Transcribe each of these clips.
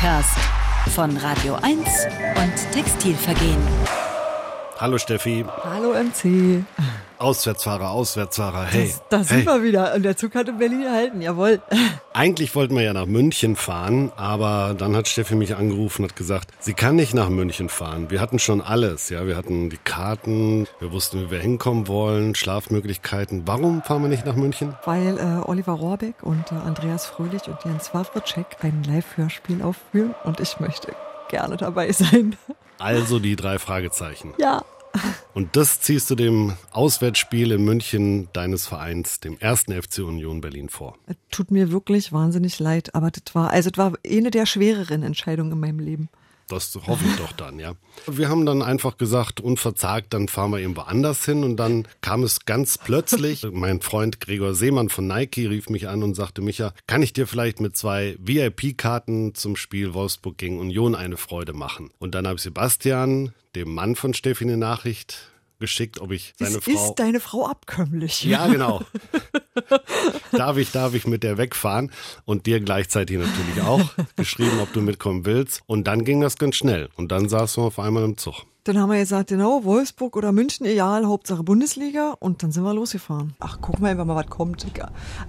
Podcast von Radio 1 und Textilvergehen. Hallo Steffi. Hallo MC. Auswärtsfahrer, Auswärtsfahrer, hey. Da sind hey. wir wieder. Und der Zug hat in Berlin gehalten, jawohl. Eigentlich wollten wir ja nach München fahren, aber dann hat Steffi mich angerufen und hat gesagt, sie kann nicht nach München fahren. Wir hatten schon alles, ja. Wir hatten die Karten, wir wussten, wie wir hinkommen wollen, Schlafmöglichkeiten. Warum fahren wir nicht nach München? Weil äh, Oliver Rohrbeck und äh, Andreas Fröhlich und Jens Wawritschek ein Live-Hörspiel aufführen und ich möchte gerne dabei sein. Also die drei Fragezeichen. Ja. Und das ziehst du dem Auswärtsspiel in München deines Vereins, dem ersten FC Union Berlin vor. Tut mir wirklich wahnsinnig leid, aber das war, also das war eine der schwereren Entscheidungen in meinem Leben. Das hoffe ich doch dann, ja. Wir haben dann einfach gesagt, unverzagt, dann fahren wir irgendwo anders hin. Und dann kam es ganz plötzlich. mein Freund Gregor Seemann von Nike rief mich an und sagte, Micha, kann ich dir vielleicht mit zwei VIP-Karten zum Spiel Wolfsburg gegen Union eine Freude machen? Und dann habe ich Sebastian, dem Mann von Steffi, eine Nachricht geschickt, ob ich seine ist, Frau. Ist deine Frau abkömmlich? Ja, genau. darf ich, darf ich mit der wegfahren? Und dir gleichzeitig natürlich auch geschrieben, ob du mitkommen willst. Und dann ging das ganz schnell. Und dann saßen wir auf einmal im Zug. Dann haben wir gesagt, genau, Wolfsburg oder München, egal, Hauptsache Bundesliga. Und dann sind wir losgefahren. Ach, gucken wir einfach mal, was kommt.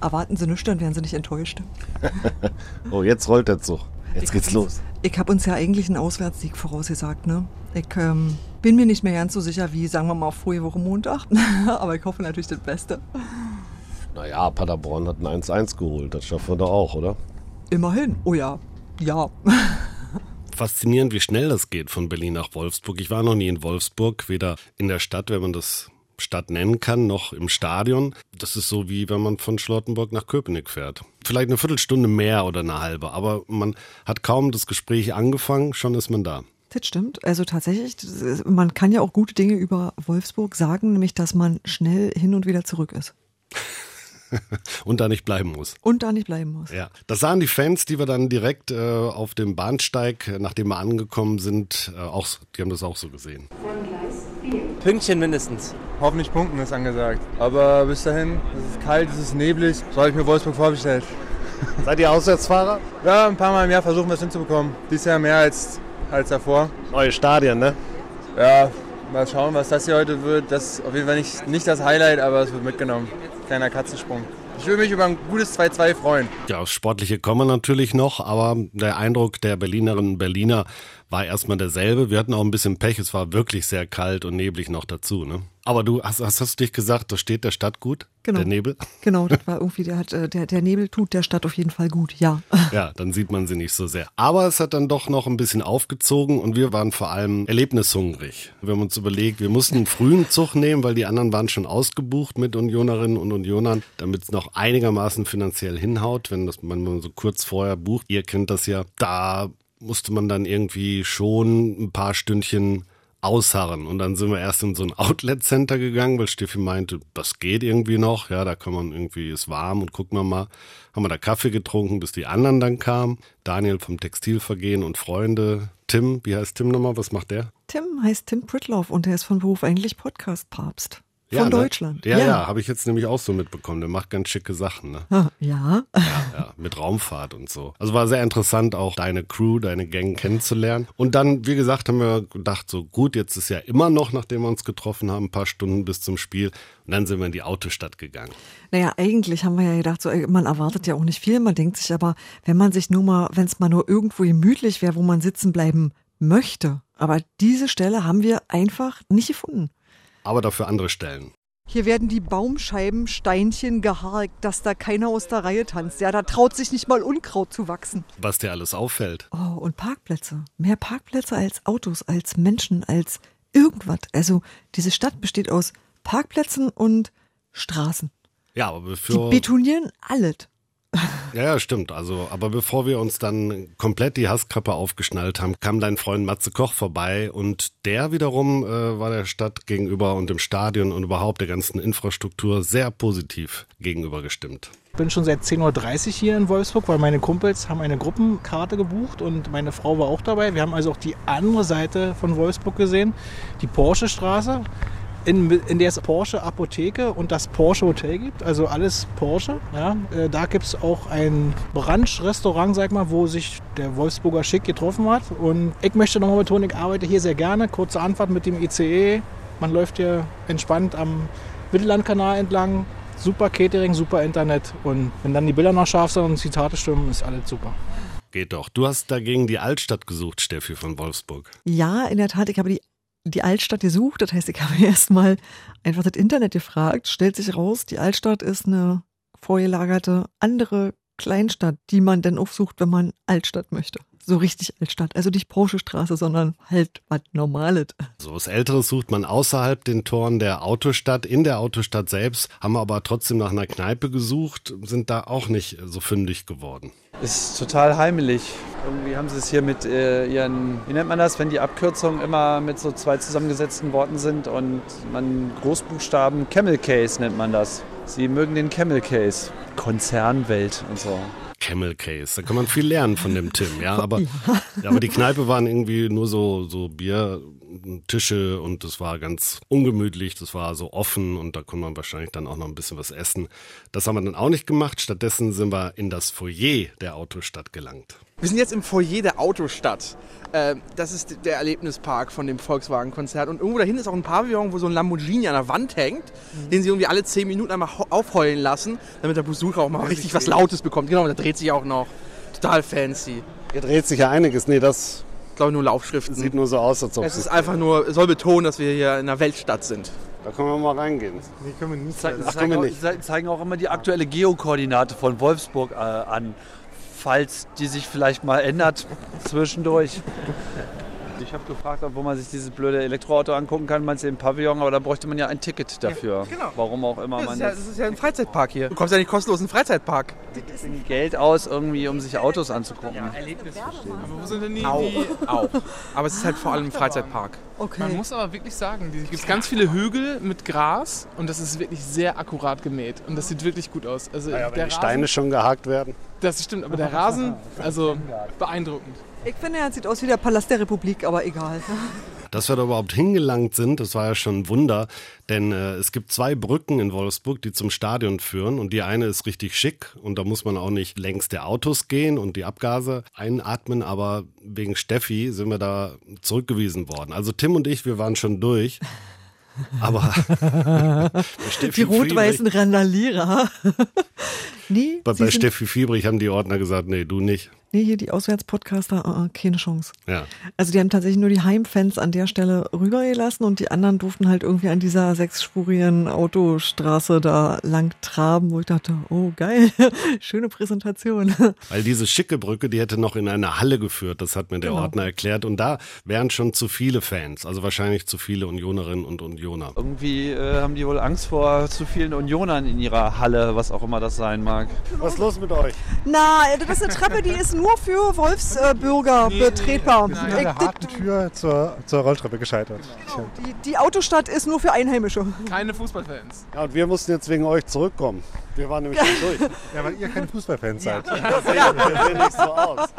Erwarten Sie nichts, dann werden Sie nicht enttäuscht. oh, jetzt rollt der Zug. Jetzt geht's los. Ich habe uns ja eigentlich einen Auswärtssieg vorausgesagt, ne? Ich ähm, bin mir nicht mehr ganz so sicher wie, sagen wir mal, vorige Woche Montag. Aber ich hoffe natürlich das Beste. Naja, Paderborn hat ein 1-1 geholt. Das schaffen wir doch auch, oder? Immerhin. Oh ja. Ja. Faszinierend, wie schnell das geht von Berlin nach Wolfsburg. Ich war noch nie in Wolfsburg, weder in der Stadt, wenn man das Stadt nennen kann, noch im Stadion. Das ist so wie wenn man von Charlottenburg nach Köpenick fährt. Vielleicht eine Viertelstunde mehr oder eine halbe, aber man hat kaum das Gespräch angefangen, schon ist man da. Das stimmt. Also tatsächlich, man kann ja auch gute Dinge über Wolfsburg sagen, nämlich dass man schnell hin und wieder zurück ist. und da nicht bleiben muss. Und da nicht bleiben muss. Ja, das sahen die Fans, die wir dann direkt äh, auf dem Bahnsteig, nachdem wir angekommen sind, äh, auch, die haben das auch so gesehen. Pünktchen mindestens. Hoffentlich punkten ist angesagt. Aber bis dahin, es ist kalt, es ist neblig. So habe ich mir Wolfsburg vorgestellt. Seid ihr Auswärtsfahrer? Ja, ein paar Mal im Jahr versuchen wir es hinzubekommen. Dieses Jahr mehr als, als davor. Neue Stadien, ne? Ja, mal schauen, was das hier heute wird. Das ist auf jeden Fall nicht, nicht das Highlight, aber es wird mitgenommen. Kleiner Katzensprung. Ich würde mich über ein gutes 2-2 freuen. Ja, aufs Sportliche kommen wir natürlich noch, aber der Eindruck der Berlinerinnen und Berliner war erstmal derselbe. Wir hatten auch ein bisschen Pech, es war wirklich sehr kalt und neblig noch dazu, ne? Aber du hast, hast, hast du dich gesagt, das steht der Stadt gut? Genau. Der Nebel? Genau, das war irgendwie, der, hat, der, der Nebel tut der Stadt auf jeden Fall gut, ja. Ja, dann sieht man sie nicht so sehr. Aber es hat dann doch noch ein bisschen aufgezogen und wir waren vor allem erlebnishungrig. Wir haben uns überlegt, wir mussten einen frühen Zug nehmen, weil die anderen waren schon ausgebucht mit Unionerinnen und Unionern, damit es noch einigermaßen finanziell hinhaut, wenn das man so kurz vorher bucht. Ihr kennt das ja. Da musste man dann irgendwie schon ein paar Stündchen ausharren. Und dann sind wir erst in so ein Outlet-Center gegangen, weil Steffi meinte, das geht irgendwie noch. Ja, da kann man irgendwie, ist warm und gucken wir mal. Haben wir da Kaffee getrunken, bis die anderen dann kamen. Daniel vom Textilvergehen und Freunde. Tim, wie heißt Tim nochmal? Was macht der? Tim heißt Tim Pritloff und er ist von Beruf eigentlich Podcast-Papst. Von ja, ne? Deutschland. Ja, ja, ja habe ich jetzt nämlich auch so mitbekommen. Der macht ganz schicke Sachen. Ne? Ja. ja, ja, mit Raumfahrt und so. Also war sehr interessant, auch deine Crew, deine Gang kennenzulernen. Und dann, wie gesagt, haben wir gedacht, so gut, jetzt ist ja immer noch, nachdem wir uns getroffen haben, ein paar Stunden bis zum Spiel. Und dann sind wir in die Autostadt gegangen. Naja, eigentlich haben wir ja gedacht, so, man erwartet ja auch nicht viel. Man denkt sich aber, wenn man sich nur mal, wenn es mal nur irgendwo gemütlich wäre, wo man sitzen bleiben möchte. Aber diese Stelle haben wir einfach nicht gefunden aber dafür andere Stellen. Hier werden die Baumscheiben Steinchen geharkt, dass da keiner aus der Reihe tanzt. Ja, da traut sich nicht mal Unkraut zu wachsen. Was dir alles auffällt. Oh, und Parkplätze. Mehr Parkplätze als Autos, als Menschen, als irgendwas. Also diese Stadt besteht aus Parkplätzen und Straßen. Ja, aber bevor. Die betonieren alles. Ja, ja, stimmt. Also, aber bevor wir uns dann komplett die Hasskappe aufgeschnallt haben, kam dein Freund Matze Koch vorbei und der wiederum äh, war der Stadt gegenüber und dem Stadion und überhaupt der ganzen Infrastruktur sehr positiv gegenüber gestimmt. Ich bin schon seit 10.30 Uhr hier in Wolfsburg, weil meine Kumpels haben eine Gruppenkarte gebucht und meine Frau war auch dabei. Wir haben also auch die andere Seite von Wolfsburg gesehen, die Porsche Straße. In, in der es Porsche Apotheke und das Porsche Hotel gibt, also alles Porsche. Ja. Äh, da gibt es auch ein Brunch-Restaurant, sag mal, wo sich der Wolfsburger Schick getroffen hat. Und ich möchte nochmal betonen, ich arbeite hier sehr gerne. Kurze Anfahrt mit dem ICE. Man läuft hier entspannt am Mittellandkanal entlang. Super Catering, super Internet. Und wenn dann die Bilder noch scharf sind und Zitate stimmen, ist alles super. Geht doch. Du hast dagegen die Altstadt gesucht, Steffi von Wolfsburg. Ja, in der Tat, ich habe die, die Altstadt gesucht. Das heißt, ich habe erstmal einfach das Internet gefragt. Stellt sich raus, die Altstadt ist eine vorgelagerte andere Kleinstadt, die man dann aufsucht, wenn man Altstadt möchte. So richtig Altstadt. Also nicht Porsche-Straße, sondern halt was Normales. So was Älteres sucht man außerhalb den Toren der Autostadt. In der Autostadt selbst haben wir aber trotzdem nach einer Kneipe gesucht, sind da auch nicht so fündig geworden. Ist total heimelig. Irgendwie haben sie es hier mit äh, ihren, wie nennt man das, wenn die Abkürzungen immer mit so zwei zusammengesetzten Worten sind und man Großbuchstaben Camel Case nennt man das. Sie mögen den Camel Case. Konzernwelt und so. Camel Case. Da kann man viel lernen von dem Tim, ja. Aber, ja. aber die Kneipe waren irgendwie nur so, so Biertische und es war ganz ungemütlich, das war so offen und da konnte man wahrscheinlich dann auch noch ein bisschen was essen. Das haben wir dann auch nicht gemacht. Stattdessen sind wir in das Foyer der Autostadt gelangt. Wir sind jetzt im Foyer der Autostadt. Äh, das ist der Erlebnispark von dem Volkswagen-Konzert. Und irgendwo dahin ist auch ein Pavillon, wo so ein Lamborghini an der Wand hängt, mhm. den sie irgendwie alle zehn Minuten einmal aufheulen lassen, damit der Besucher auch mal richtig was Lautes bekommt. Genau, der dreht sich auch noch. Total fancy. Hier dreht sich ja einiges. Nee, das glaube ich nur Laufschriften. Sieht nur so aus, als ob es ist einfach nur, soll betonen, dass wir hier in einer Weltstadt sind. Da können wir mal reingehen. Nee, können wir nicht. Ze Ach, zeigen, zeigen auch immer die aktuelle Geokoordinate von Wolfsburg äh, an falls die sich vielleicht mal ändert zwischendurch. Ich habe gefragt, wo man sich dieses blöde Elektroauto angucken kann, meinst du im Pavillon, aber da bräuchte man ja ein Ticket dafür. Ja, genau. Warum auch immer das man ist ja, das. ist ja ein Freizeitpark hier. Du kommst ja nicht kostenlos in den Freizeitpark. Geld aus, irgendwie, um sich Autos anzugucken. Ja, Erlebnis verstehen. Aber wo sind denn die? Auch. die? Auch. Aber es ist halt vor allem ein Freizeitpark. Okay. Man muss aber wirklich sagen, es gibt ganz viele Hügel mit Gras und das ist wirklich sehr akkurat gemäht. Und das sieht wirklich gut aus. Also ja, wenn die Steine schon gehakt werden. Das stimmt, aber der Rasen, also beeindruckend. Ich finde, er sieht aus wie der Palast der Republik, aber egal. Dass wir da überhaupt hingelangt sind, das war ja schon ein Wunder, denn äh, es gibt zwei Brücken in Wolfsburg, die zum Stadion führen und die eine ist richtig schick und da muss man auch nicht längs der Autos gehen und die Abgase einatmen, aber wegen Steffi sind wir da zurückgewiesen worden. Also Tim und ich, wir waren schon durch. Aber die rot-weißen Randalierer. nee, bei, bei Steffi Fiebrich haben die Ordner gesagt, nee, du nicht. Nee, hier die Auswärtspodcaster, uh, uh, keine Chance. Ja. Also die haben tatsächlich nur die Heimfans an der Stelle rübergelassen und die anderen durften halt irgendwie an dieser sechsspurigen Autostraße da lang traben, wo ich dachte, oh geil, schöne Präsentation. Weil diese schicke Brücke, die hätte noch in eine Halle geführt, das hat mir der genau. Ordner erklärt und da wären schon zu viele Fans, also wahrscheinlich zu viele Unionerinnen und Unioner. Irgendwie äh, haben die wohl Angst vor zu vielen Unionern in ihrer Halle, was auch immer das sein mag. Was ist los mit euch? Na, das ist eine Treppe, die ist nur für Wolfsbürger nee, betretbar. Wir sind an der harten Tür zur, zur Rolltreppe gescheitert. Genau. Die, die, Autostadt ist nur für Einheimische. Keine Fußballfans. Ja, und wir mussten jetzt wegen euch zurückkommen. Wir waren nämlich schon durch. Ja, weil ihr keine Fußballfans seid. Ja. Das sehen nicht so aus.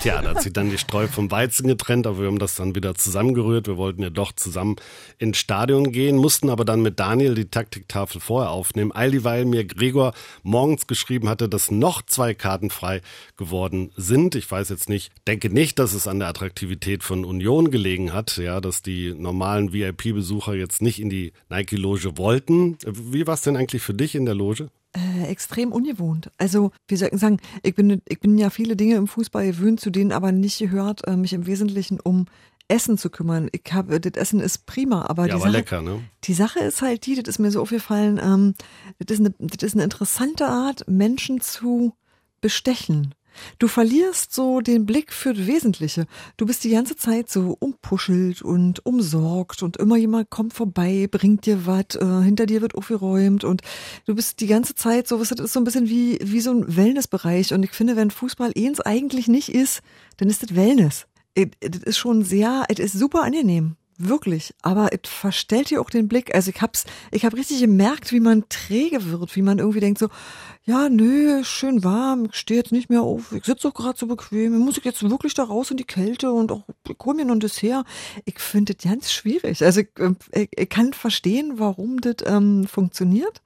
Tja, da hat sich dann die Streu vom Weizen getrennt, aber wir haben das dann wieder zusammengerührt. Wir wollten ja doch zusammen ins Stadion gehen, mussten aber dann mit Daniel die Taktiktafel vorher aufnehmen. All dieweil mir Gregor morgens geschrieben hatte, dass noch zwei Karten frei geworden sind. Ich weiß jetzt nicht, denke nicht, dass es an der Attraktivität von Union gelegen hat, ja, dass die normalen VIP-Besucher jetzt nicht in die Nike-Loge wollten. Wie war es denn eigentlich für dich in der Loge? Äh, extrem ungewohnt. Also, wie soll ich sagen, ich bin, ich bin ja viele Dinge im Fußball gewöhnt, zu denen aber nicht gehört, äh, mich im Wesentlichen um Essen zu kümmern. Ich habe, das Essen ist prima, aber, ja, die, aber Sache, lecker, ne? die Sache ist halt die, das ist mir so aufgefallen, ähm, das, ist eine, das ist eine interessante Art, Menschen zu bestechen. Du verlierst so den Blick für das Wesentliche. Du bist die ganze Zeit so umpuschelt und umsorgt und immer jemand kommt vorbei, bringt dir was, äh, hinter dir wird aufgeräumt und du bist die ganze Zeit so, das ist so ein bisschen wie, wie so ein Wellnessbereich. Und ich finde, wenn Fußball eins eigentlich nicht ist, dann ist das Wellness. Das ist schon sehr, es ist super angenehm. Wirklich, aber es verstellt dir auch den Blick. Also ich hab's, ich habe richtig gemerkt, wie man träge wird, wie man irgendwie denkt so, ja, nö, schön warm, ich stehe jetzt nicht mehr auf, ich sitze doch gerade so bequem, muss ich jetzt wirklich da raus in die Kälte und auch, ich hol mir noch ein Dessert. Ich finde das ganz schwierig. Also ich, ich, ich kann verstehen, warum das ähm, funktioniert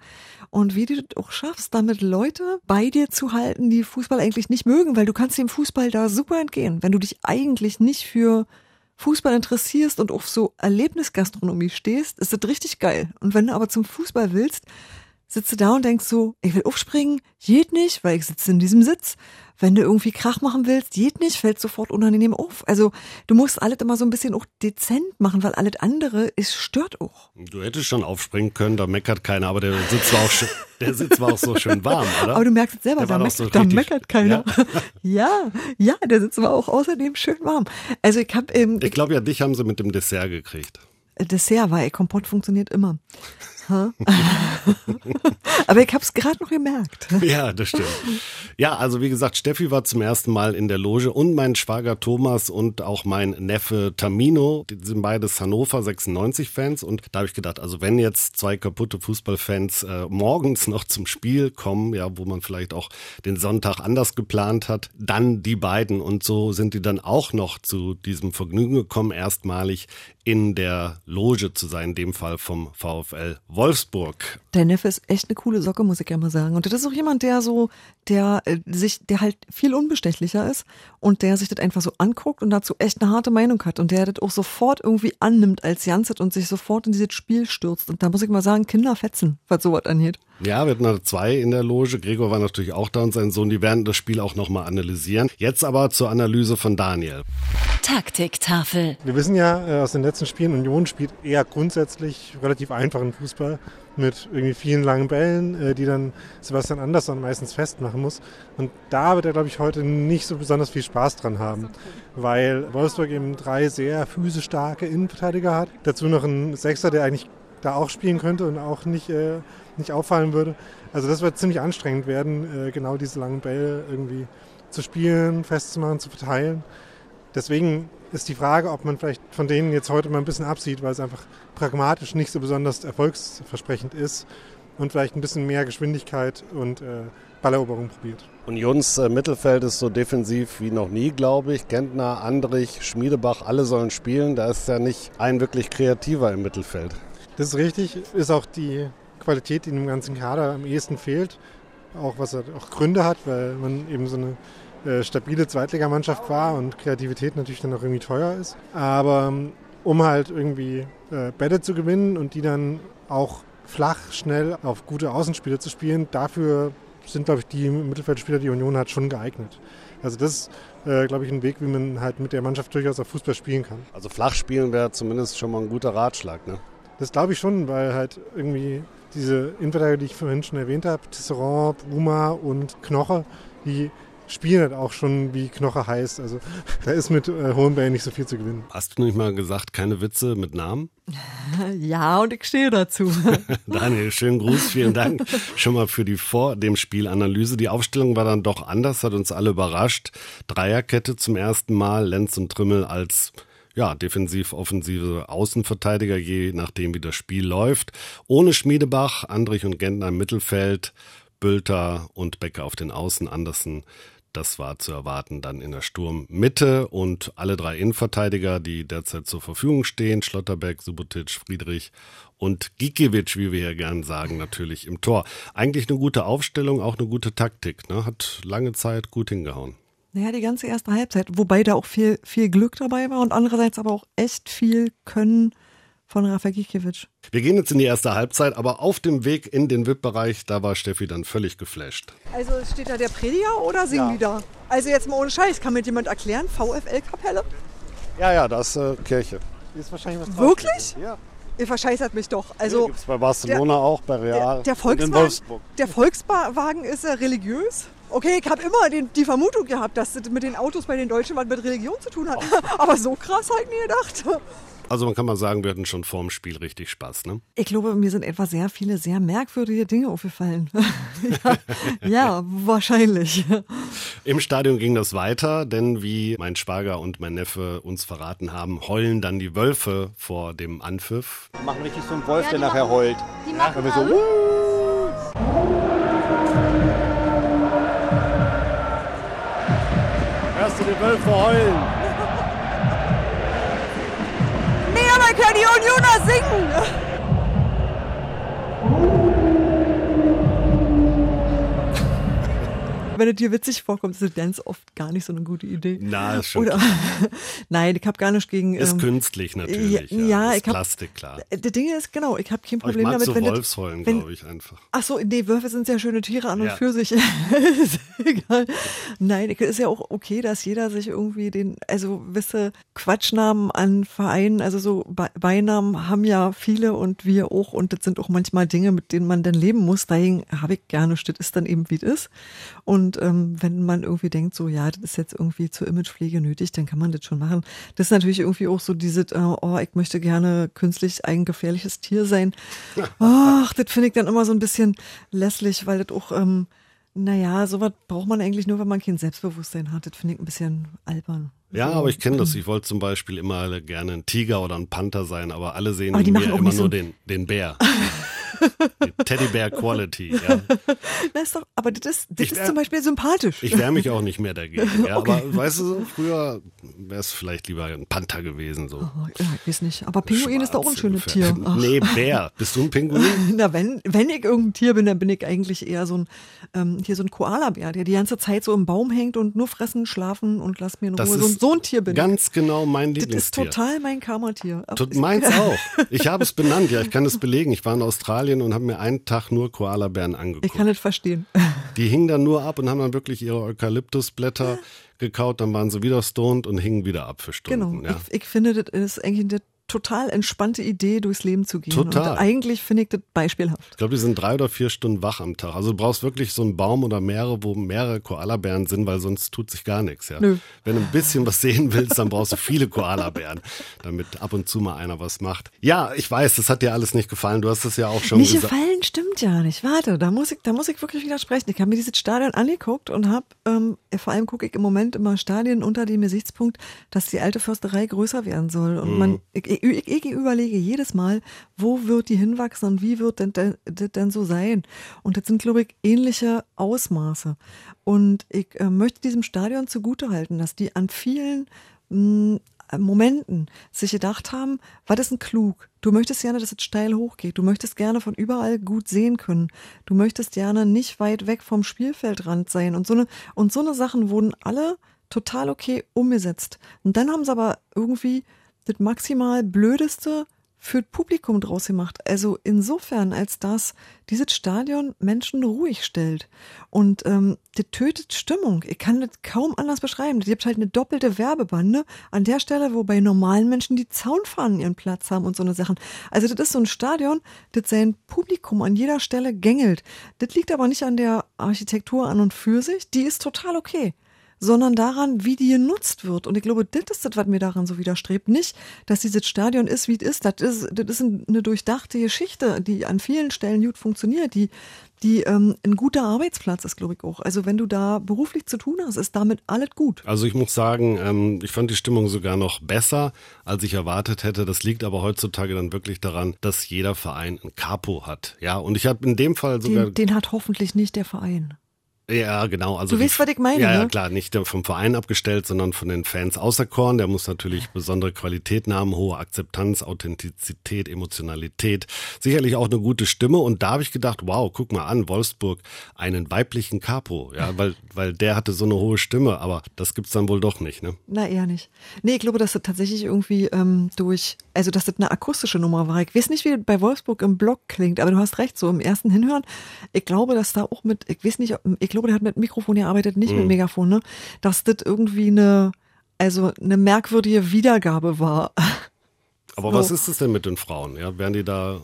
und wie du das auch schaffst, damit Leute bei dir zu halten, die Fußball eigentlich nicht mögen, weil du kannst dem Fußball da super entgehen. Wenn du dich eigentlich nicht für Fußball interessierst und auf so Erlebnisgastronomie stehst, ist das richtig geil. Und wenn du aber zum Fußball willst, sitzt du da und denkst so, ich will aufspringen, geht nicht, weil ich sitze in diesem Sitz. Wenn du irgendwie Krach machen willst, geht nicht, fällt sofort unangenehm auf. Also du musst alles immer so ein bisschen auch dezent machen, weil alles andere ist stört auch. Du hättest schon aufspringen können, da meckert keiner, aber der Sitz war auch, schön, der Sitz war auch so schön warm, oder? Aber du merkst es selber, da, meck, so da meckert keiner. Ja? ja? ja, der Sitz war auch außerdem schön warm. Also ich habe ähm, Ich glaube ja, dich haben sie mit dem Dessert gekriegt. Dessert, weil Kompott funktioniert immer. Aber ich habe es gerade noch gemerkt. Ja, das stimmt. Ja, also wie gesagt, Steffi war zum ersten Mal in der Loge und mein Schwager Thomas und auch mein Neffe Tamino, die sind beides Hannover 96-Fans und da habe ich gedacht, also wenn jetzt zwei kaputte Fußballfans äh, morgens noch zum Spiel kommen, ja, wo man vielleicht auch den Sonntag anders geplant hat, dann die beiden und so sind die dann auch noch zu diesem Vergnügen gekommen, erstmalig in der Loge zu sein, in dem Fall vom VfL Wolfsburg. Der Neffe ist echt eine coole Socke, muss ich ja mal sagen. Und das ist auch jemand, der so, der äh, sich, der halt viel unbestechlicher ist und der sich das einfach so anguckt und dazu echt eine harte Meinung hat und der das auch sofort irgendwie annimmt als Janset und sich sofort in dieses Spiel stürzt. Und da muss ich mal sagen, Kinder fetzen, was sowas angeht. Ja, wir hatten da zwei in der Loge. Gregor war natürlich auch da und sein Sohn. Die werden das Spiel auch nochmal analysieren. Jetzt aber zur Analyse von Daniel. Taktiktafel. Wir wissen ja äh, aus den letzten Spielen, Union spielt eher grundsätzlich relativ einfachen Fußball mit irgendwie vielen langen Bällen, äh, die dann Sebastian Andersson meistens festmachen muss. Und da wird er, glaube ich, heute nicht so besonders viel Spaß dran haben, weil Wolfsburg eben drei sehr physisch starke Innenverteidiger hat. Dazu noch einen Sechser, der eigentlich da auch spielen könnte und auch nicht äh, nicht auffallen würde. Also das wird ziemlich anstrengend werden, äh, genau diese langen Bälle irgendwie zu spielen, festzumachen, zu verteilen. Deswegen ist die Frage, ob man vielleicht von denen jetzt heute mal ein bisschen absieht, weil es einfach pragmatisch nicht so besonders erfolgsversprechend ist und vielleicht ein bisschen mehr Geschwindigkeit und äh, Balleroberung probiert. Unions äh, Mittelfeld ist so defensiv wie noch nie, glaube ich. Gentner, Andrich, Schmiedebach, alle sollen spielen. Da ist ja nicht ein wirklich kreativer im Mittelfeld. Das ist richtig, ist auch die Qualität, die in dem ganzen Kader am ehesten fehlt. Auch was er auch Gründe hat, weil man eben so eine äh, stabile Zweitligamannschaft war und Kreativität natürlich dann auch irgendwie teuer ist. Aber um halt irgendwie äh, Bälle zu gewinnen und die dann auch flach, schnell auf gute Außenspieler zu spielen, dafür sind, glaube ich, die Mittelfeldspieler, die Union hat, schon geeignet. Also das ist, äh, glaube ich, ein Weg, wie man halt mit der Mannschaft durchaus auf Fußball spielen kann. Also flach spielen wäre zumindest schon mal ein guter Ratschlag, ne? Das glaube ich schon, weil halt irgendwie diese Innenverteidiger, die ich vorhin schon erwähnt habe, Tisserand, Bruma und Knoche, die spielen halt auch schon wie Knoche heißt. Also da ist mit äh, Hohenberg nicht so viel zu gewinnen. Hast du nicht mal gesagt, keine Witze mit Namen? Ja, und ich stehe dazu. Daniel, schönen Gruß, vielen Dank schon mal für die vor dem Spiel Analyse. Die Aufstellung war dann doch anders, hat uns alle überrascht. Dreierkette zum ersten Mal, Lenz und Trimmel als ja, defensiv-offensive Außenverteidiger, je nachdem, wie das Spiel läuft. Ohne Schmiedebach, Andrich und Gentner im Mittelfeld, Bülter und Becker auf den Außen, Andersen. Das war zu erwarten dann in der Sturmmitte und alle drei Innenverteidiger, die derzeit zur Verfügung stehen, Schlotterbeck, Subotic, Friedrich und Gikiewicz, wie wir ja gern sagen, natürlich im Tor. Eigentlich eine gute Aufstellung, auch eine gute Taktik, ne? hat lange Zeit gut hingehauen. Naja, die ganze erste Halbzeit, wobei da auch viel, viel Glück dabei war und andererseits aber auch echt viel Können von Rafa Gikiewicz. Wir gehen jetzt in die erste Halbzeit, aber auf dem Weg in den VIP-Bereich, da war Steffi dann völlig geflasht. Also steht da der Prediger oder singen ja. die da? Also jetzt mal ohne Scheiß, kann mir jemand erklären? VfL-Kapelle? Ja, ja, das ist äh, Kirche. Ist wahrscheinlich was Wirklich? Ja. Ihr verscheißert mich doch. Also ja, es bei Barcelona der, auch, bei Real. Der, der Volkswagen, der Volkswagen ist ja religiös. Okay, ich habe immer den, die Vermutung gehabt, dass das mit den Autos bei den Deutschen was mit Religion zu tun hat. Aber so krass ich nie gedacht. Also man kann mal sagen, wir hatten schon vorm Spiel richtig Spaß, ne? Ich glaube, mir sind etwa sehr viele sehr merkwürdige Dinge aufgefallen. ja, ja, wahrscheinlich. Im Stadion ging das weiter, denn wie mein Schwager und mein Neffe uns verraten haben, heulen dann die Wölfe vor dem Anpfiff. Die machen richtig so einen Wolf, ja, der nachher heult. Die machen so, du die Wölfe heulen. Aber ich kann die Unioner singen. Wenn es dir witzig vorkommt, ist es ganz oft gar nicht so eine gute Idee. Na, ist schon Oder, Nein, ich habe gar nicht gegen. Ist ähm, künstlich natürlich. Ja, Ja, ist ich hab- Plastik, klar. Das Ding ist, genau, ich habe kein Problem damit, so wenn Wolfsheulen, glaube ich, einfach. Ach so, nee, Wölfe sind sehr schöne Tiere an und Ja. für sich. ist egal. Nein, ist ja auch okay, dass jeder sich irgendwie den, also wisse Quatschnamen an Vereinen, also so Be Beinamen haben ja viele und wir auch und das sind auch manchmal Dinge, mit denen man dann leben muss. Deswegen habe ich gerne, das ist dann eben wie es ist. Und ähm, wenn man irgendwie denkt, so ja, das ist jetzt irgendwie zur Imagepflege nötig, dann kann man das schon machen. Das ist natürlich irgendwie auch so dieses, äh, oh, ich möchte gerne künstlich ein gefährliches Tier sein. Ach, das finde ich dann immer so ein bisschen lässlich, weil das auch, ähm, naja, sowas braucht man eigentlich nur, wenn man kein Selbstbewusstsein hat. Das finde ich ein bisschen albern. Ja, aber ich kenne das. Ich wollte zum Beispiel immer gerne ein Tiger oder ein Panther sein, aber alle sehen Aber in mir immer so- nur den, den Bär. Teddybär Quality. Ja. Na, ist doch, aber das ist, das Ich ist wär- zum Beispiel sympathisch. Ich wehre mich auch nicht mehr dagegen. Ja, Okay. Aber weißt du, früher wäre es vielleicht lieber ein Panther gewesen. So. Oh, ja, ich weiß nicht. Aber Pinguin ist doch auch ein Schwarz schönes. Tier. Ach. Nee, Bär. Bist du ein Pinguin? Na, wenn, wenn ich irgendein Tier bin, dann bin ich eigentlich eher so ein, ähm, hier so ein Koala-Bär, der die ganze Zeit so im Baum hängt und nur fressen, schlafen und lass mir in Das Ruhe. So, ein- ist so ein Tier bin ich. Ganz genau mein Das ist Lieblingstier. total mein Karma-Tier. Ist- meins auch. Ich habe es benannt, ja, ich kann es belegen. Ich war in Australien und habe mir einen Tag nur Koalabären Ich angeguckt. kann das verstehen. Die hingen dann nur ab und haben dann wirklich ihre Eukalyptusblätter gekaut, dann waren sie wieder stoned und hingen wieder ab für Stunden. Genau. Ja. Ich, ich finde, das ist eigentlich eine total entspannte Idee, durchs Leben zu gehen. Total. Und eigentlich finde ich das beispielhaft. Ich glaube, die sind drei oder vier Stunden wach am Tag. Also du brauchst wirklich so einen Baum oder mehrere, wo mehrere Koalabären sind, weil sonst tut sich gar nichts. Ja? Nö. Wenn du ein bisschen was sehen willst, dann brauchst du viele Koalabären, damit ab und zu mal einer was macht. Ja, ich weiß, das hat dir alles nicht gefallen. Du hast es ja auch schon Nicht gesagt. gefallen stimmt ja nicht. Warte, da muss ich, da muss ich wirklich widersprechen. Ich habe mir dieses Stadion angeguckt und habe, ähm, vor allem gucke ich im Moment immer Stadien unter dem Gesichtspunkt, dass die alte Försterei größer werden soll. Und man, ich, ich, ich, ich überlege jedes Mal, wo wird die hinwachsen und wie wird denn, denn, das denn so sein? Und das sind, glaube ich, ähnliche Ausmaße. Und ich äh, möchte diesem Stadion zugutehalten, dass die an vielen mh, Momenten sich gedacht haben, was ist denn klug? Du möchtest gerne, dass es steil hochgeht. Du möchtest gerne von überall gut sehen können. Du möchtest gerne nicht weit weg vom Spielfeldrand sein. Und so eine, und so eine Sachen wurden alle total okay umgesetzt. Und dann haben sie aber irgendwie das maximal blödeste für Publikum draus gemacht. Also insofern, als dass dieses Stadion Menschen ruhig stellt. Und ähm, das tötet Stimmung. Ich kann das kaum anders beschreiben. Es gibt halt eine doppelte Werbebande an der Stelle, wo bei normalen Menschen die Zaunfahnen ihren Platz haben und so eine Sachen. Also das ist so ein Stadion, das sein Publikum an jeder Stelle gängelt. Das liegt aber nicht an der Architektur an und für sich. Die ist total okay sondern daran, wie die genutzt wird. Und ich glaube, das ist das, was mir daran so widerstrebt. Nicht, dass dieses Stadion ist, wie es ist. Das ist, das ist eine durchdachte Geschichte, die an vielen Stellen gut funktioniert, die, die ähm, ein guter Arbeitsplatz ist, glaube ich auch. Also wenn du da beruflich zu tun hast, ist damit alles gut. Also ich muss sagen, ähm, ich fand die Stimmung sogar noch besser, als ich erwartet hätte. Das liegt aber heutzutage dann wirklich daran, dass jeder Verein ein Capo hat. Ja, und ich habe in dem Fall sogar Den, den hat hoffentlich nicht der Verein. Ja, genau. Also Du weißt, was ich meine, Ja, ja, ne? klar. Nicht vom Verein abgestellt, sondern von den Fans auserkoren. Der muss natürlich besondere Qualitäten haben, hohe Akzeptanz, Authentizität, Emotionalität. Sicherlich auch eine gute Stimme. Und da habe ich gedacht, wow, guck mal an, Wolfsburg, einen weiblichen Capo. Ja, weil, weil der hatte so eine hohe Stimme. Aber das gibt's dann wohl doch nicht, ne? Na, eher nicht. Nee, ich glaube, dass das tatsächlich irgendwie ähm, durch, also dass das eine akustische Nummer war. Ich weiß nicht, wie das bei Wolfsburg im Block klingt, aber du hast recht, so im ersten Hinhören. Ich glaube, dass da auch mit, ich weiß nicht, ich glaube, der hat mit Mikrofon gearbeitet, nicht mit Megafon, ne? Dass das irgendwie eine, also eine merkwürdige Wiedergabe war. Aber So. was ist es denn mit den Frauen? Ja, werden die da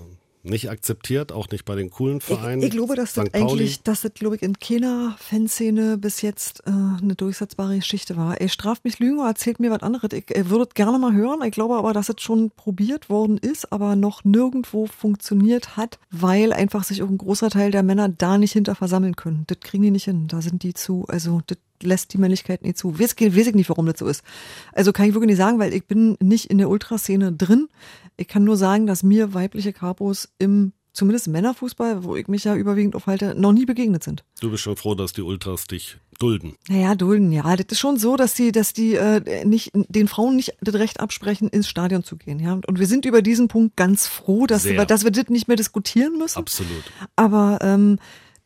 nicht akzeptiert? Auch nicht bei den coolen Vereinen? Ich, ich glaube, dass das eigentlich, dass das, glaube ich, in keiner Fanszene bis jetzt äh, eine durchsetzbare Geschichte war. Ey, straft mich Lügen oder erzählt mir was anderes. Ich äh, würde es gerne mal hören. Ich glaube aber, dass es schon probiert worden ist, aber noch nirgendwo funktioniert hat, weil einfach sich auch ein großer Teil der Männer da nicht hinter versammeln können. Das kriegen die nicht hin. Da sind die zu, also das lässt die Männlichkeit nicht zu. Weiß, weiß ich nicht, warum das so ist. Also kann ich wirklich nicht sagen, weil ich bin nicht in der Ultraszene drin. Ich kann nur sagen, dass mir weibliche Capos im zumindest Männerfußball, wo ich mich ja überwiegend aufhalte, noch nie begegnet sind. Du bist schon froh, dass die Ultras dich dulden. Naja, dulden, ja. Das ist schon so, dass die, dass die äh, nicht den Frauen nicht das Recht absprechen, ins Stadion zu gehen. Ja. Und wir sind über diesen Punkt ganz froh, dass, wir, dass wir das nicht mehr diskutieren müssen. Absolut. Aber ähm,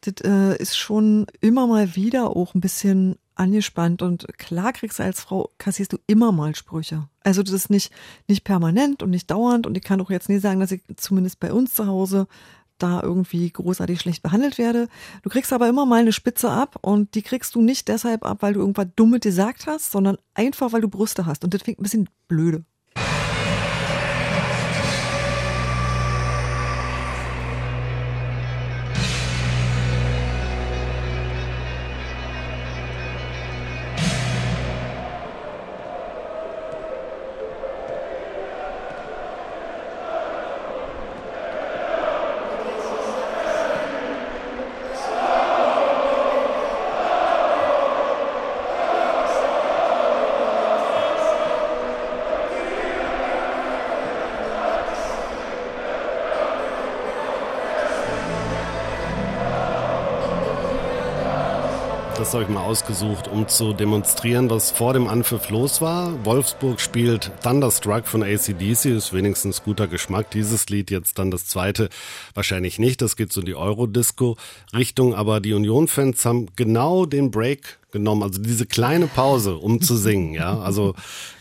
das äh, ist schon immer mal wieder auch ein bisschen angespannt und klar kriegst du als Frau, kassierst du immer mal Sprüche. Also das ist nicht, nicht permanent und nicht dauernd und ich kann auch jetzt nie sagen, dass ich zumindest bei uns zu Hause da irgendwie großartig schlecht behandelt werde. Du kriegst aber immer mal eine Spitze ab und die kriegst du nicht deshalb ab, weil du irgendwas Dummes gesagt hast, sondern einfach, weil du Brüste hast und das klingt ein bisschen blöde. Das mal ausgesucht, um zu demonstrieren, was vor dem Anpfiff los war. Wolfsburg spielt Thunderstruck von ACDC, ist wenigstens guter Geschmack. Dieses Lied jetzt dann das zweite wahrscheinlich nicht. Das geht so in die Eurodisco-Richtung, aber die Union-Fans haben genau den Break genommen, also diese kleine Pause, um zu singen, ja. Also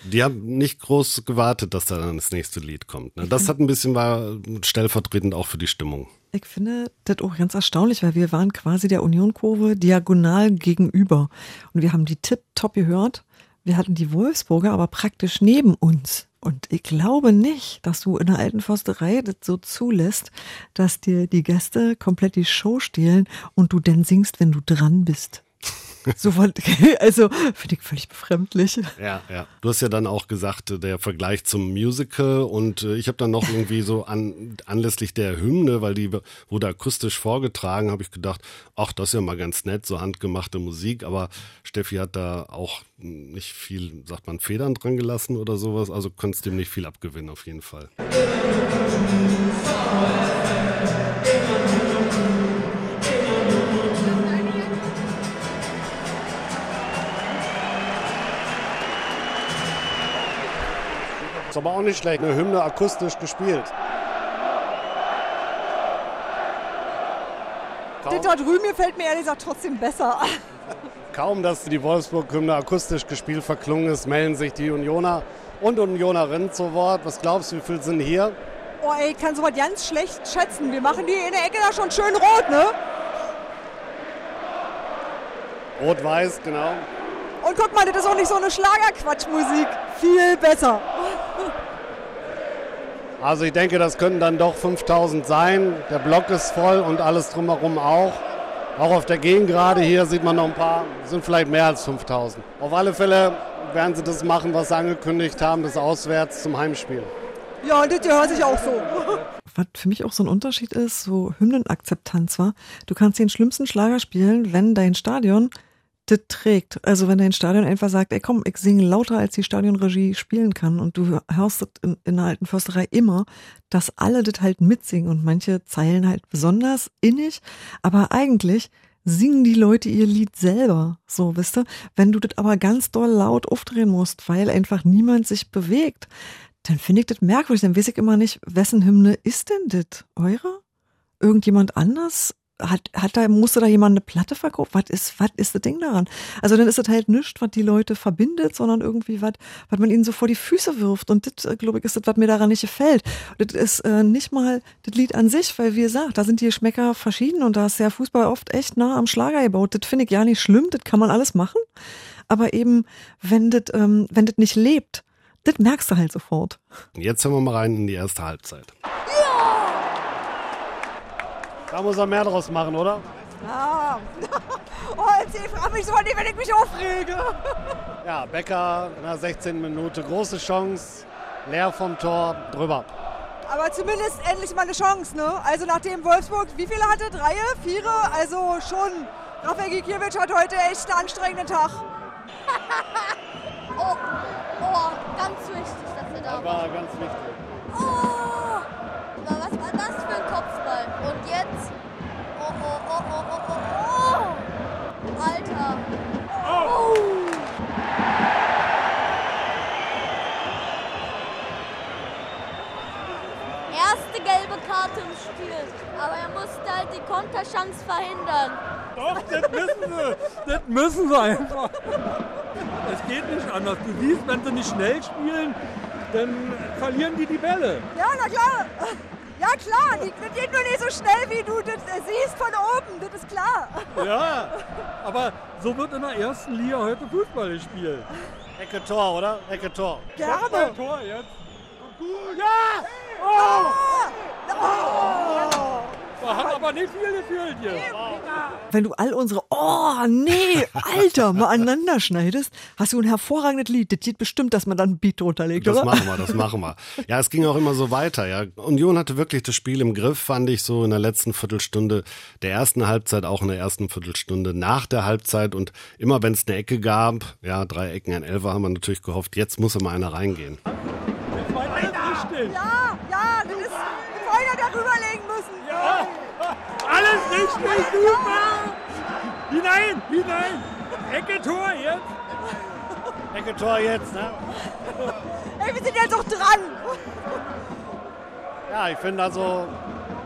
die haben nicht groß gewartet, dass da dann das nächste Lied kommt. Ne? Das hat ein bisschen war stellvertretend auch für die Stimmung. Ich finde das auch ganz erstaunlich, weil wir waren quasi der Union-Kurve diagonal gegenüber. Und wir haben die Tip-Top gehört. Wir hatten die Wolfsburger aber praktisch neben uns. Und ich glaube nicht, dass du in der alten Forsterei das so zulässt, dass dir die Gäste komplett die Show stehlen und du denn singst, wenn du dran bist. So also finde ich völlig befremdlich. Ja, ja. Du hast ja dann auch gesagt, der Vergleich zum Musical und äh, ich habe dann noch irgendwie so an, anlässlich der Hymne, weil die wurde akustisch vorgetragen, habe ich gedacht, ach, das ist ja mal ganz nett, so handgemachte Musik, aber Steffi hat da auch nicht viel, sagt man, Federn dran gelassen oder sowas, also konntest dem nicht viel abgewinnen auf jeden Fall. Ist aber auch nicht schlecht. Eine Hymne akustisch gespielt. Das da drüben gefällt mir ehrlich gesagt trotzdem besser. Kaum, dass die Wolfsburg-Hymne akustisch gespielt verklungen ist, melden sich die Unioner und Unionerinnen zu Wort. Was glaubst du, wie viele sind hier? Oh ey, ich kann sowas ganz schlecht schätzen. Wir machen die in der Ecke da schon schön rot, ne? Rot-Weiß, genau. Und guck mal, das ist auch nicht so eine Schlagerquatschmusik. Viel besser. Also ich denke, das könnten dann doch 5000 sein. Der Block ist voll und alles drumherum auch. Auch auf der Gegengrade hier sieht man noch ein paar, sind vielleicht mehr als 5000. Auf alle Fälle werden sie das machen, was sie angekündigt haben, das Auswärts zum Heimspiel. Ja, und das hört sich auch so. Was für mich auch so ein Unterschied ist, so Hymnenakzeptanz war, du kannst den schlimmsten Schlager spielen, wenn dein Stadion das trägt. Also wenn dein Stadion einfach sagt, ey komm, ich singe lauter, als die Stadionregie spielen kann und du hörst das in, in der alten Försterei immer, dass alle das halt mitsingen und manche Zeilen halt besonders innig, aber eigentlich singen die Leute ihr Lied selber. So, wisst ihr? Wenn du das aber ganz doll laut aufdrehen musst, weil einfach niemand sich bewegt, dann finde ich das merkwürdig. Dann weiß ich immer nicht, wessen Hymne ist denn das? Eure? Irgendjemand anders? Hat, hat da, musste da jemand eine Platte verkaufen? Was ist, was ist das Ding daran? Also dann ist das halt nichts, was die Leute verbindet, sondern irgendwie was, was man ihnen so vor die Füße wirft. Und das, äh, glaube ich, ist das, was mir daran nicht gefällt. Das ist äh, nicht mal das Lied an sich, weil wie gesagt, da sind die Geschmäcker verschieden und da ist ja Fußball oft echt nah am Schlager gebaut. Das finde ich ja nicht schlimm, das kann man alles machen. Aber eben, wenn das, ähm, wenn das nicht lebt, das merkst du halt sofort. Jetzt hören wir mal rein in die erste Halbzeit. Da muss er mehr draus machen, oder? Ja. Oh, ich frage mich so nicht, wenn ich mich aufrege. Ja, Becker in der 16. Minute, große Chance, leer vom Tor, drüber. Aber zumindest endlich mal eine Chance, ne? Also nachdem Wolfsburg, wie viele hatte? Drei, vier? Also schon. Rafael Gikiewicz hat heute echt einen anstrengenden Tag. oh, oh, ganz wichtig, dass er da war. Das war ganz wichtig. Oh, was war das für ein? Und jetzt. Oh, oh, oh, oh, oh, oh, oh. Alter. Oh. Erste gelbe Karte im Spiel. Aber er musste halt die Konterchance verhindern. Doch, das müssen sie. Das müssen sie einfach. Es geht nicht anders. Du siehst, wenn sie nicht schnell spielen, dann verlieren die die Bälle. Ja, na klar. Ja, klar. Die, geht nur nicht so schnell, wie du das siehst von oben. Das ist klar. Ja, aber so wird in der ersten Liga heute Fußball gespielt. Ecke Tor, oder? Ecke Tor. Gerne. Tor jetzt. Ja! Oh! Oh! Hat aber nicht viel gefühlt hier. Wenn du all unsere Oh, nee, Alter, mal aneinander schneidest, hast du ein hervorragendes Lied. Das geht bestimmt, dass man dann ein Beat drunter legt, Das oder? machen wir, das machen wir. Ja, es ging auch immer so weiter. Ja, Union hatte wirklich das Spiel im Griff, fand ich so in der letzten Viertelstunde der ersten Halbzeit, auch in der ersten Viertelstunde nach der Halbzeit und immer wenn es eine Ecke gab, ja, drei Ecken, ein Elfer, haben wir natürlich gehofft, jetzt muss immer einer reingehen. Ja, ja, das ist vorher darüber legen müssen. Ja, alles richtig, super. Hinein, hinein. Ecke Tor jetzt. Ecke Tor jetzt, ne? Ey, wir sind jetzt auch dran. Ja, ich finde also,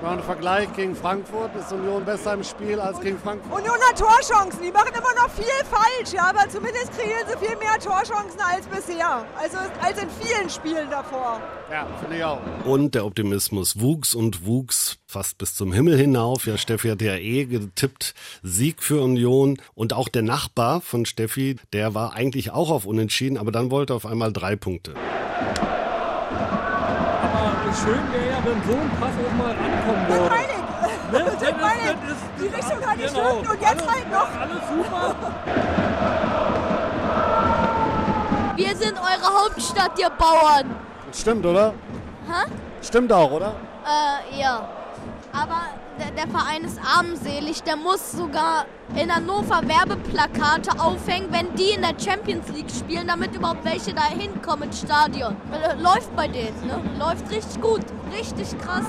wenn man einen Vergleich gegen Frankfurt, ist Union besser im Spiel als gegen Frankfurt. Union hat Torchancen. Die machen immer noch viel falsch, ja, aber zumindest kreieren sie viel mehr Torchancen als bisher. Also als in vielen Spielen davor. Ja, finde ich auch. Und der Optimismus wuchs und wuchs fast bis zum Himmel hinauf. Ja, Steffi hat ja eh getippt, Sieg für Union. Und auch der Nachbar von Steffi, der war eigentlich auch auf Unentschieden, aber dann wollte er auf einmal drei Punkte. Aber schön wäre ja, wenn so ein Pass auch mal ankommen Das würde. meine ich. Ne? Das meine ich. Das ist- Die Richtung hat Genau. gestimmt und jetzt halt noch. Alles super. Wir sind eure Hauptstadt, ihr Bauern. Das stimmt, oder? Hä? Stimmt auch, oder? Äh, ja. Aber der, der Verein ist armselig. Der muss sogar in Hannover Werbeplakate aufhängen, wenn die in der Champions League spielen, damit überhaupt welche da hinkommen ins Stadion. Äh, Läuft bei denen, ne? Läuft richtig gut. Richtig krass.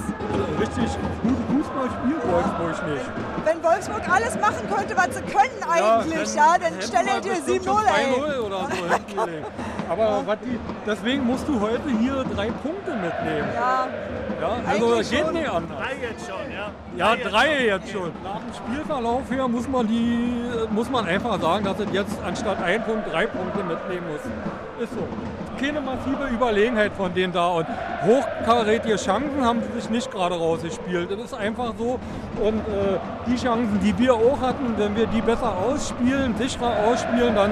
Richtig gut Fußball spielt Wolfsburg nicht. Wenn Wolfsburg alles machen könnte, was sie können eigentlich, ja, dann hätten stelle dir bestimmt 7-0, schon ey. 2-0 oder so. Aber was die, deswegen musst du heute hier drei Punkte mitnehmen. Ja, Ja, also Eigentlich geht schon. nicht anders. Drei jetzt schon, ja? Ja, drei jetzt schon. Nach dem Spielverlauf her muss man die, muss man einfach sagen, dass es jetzt anstatt ein Punkt drei Punkte mitnehmen muss. Ist so. Keine massive Überlegenheit von denen da und hochkarätige Chancen haben sie sich nicht gerade rausgespielt. Das ist einfach so. Und äh, die Chancen, die wir auch hatten, wenn wir die besser ausspielen, sicherer ausspielen, dann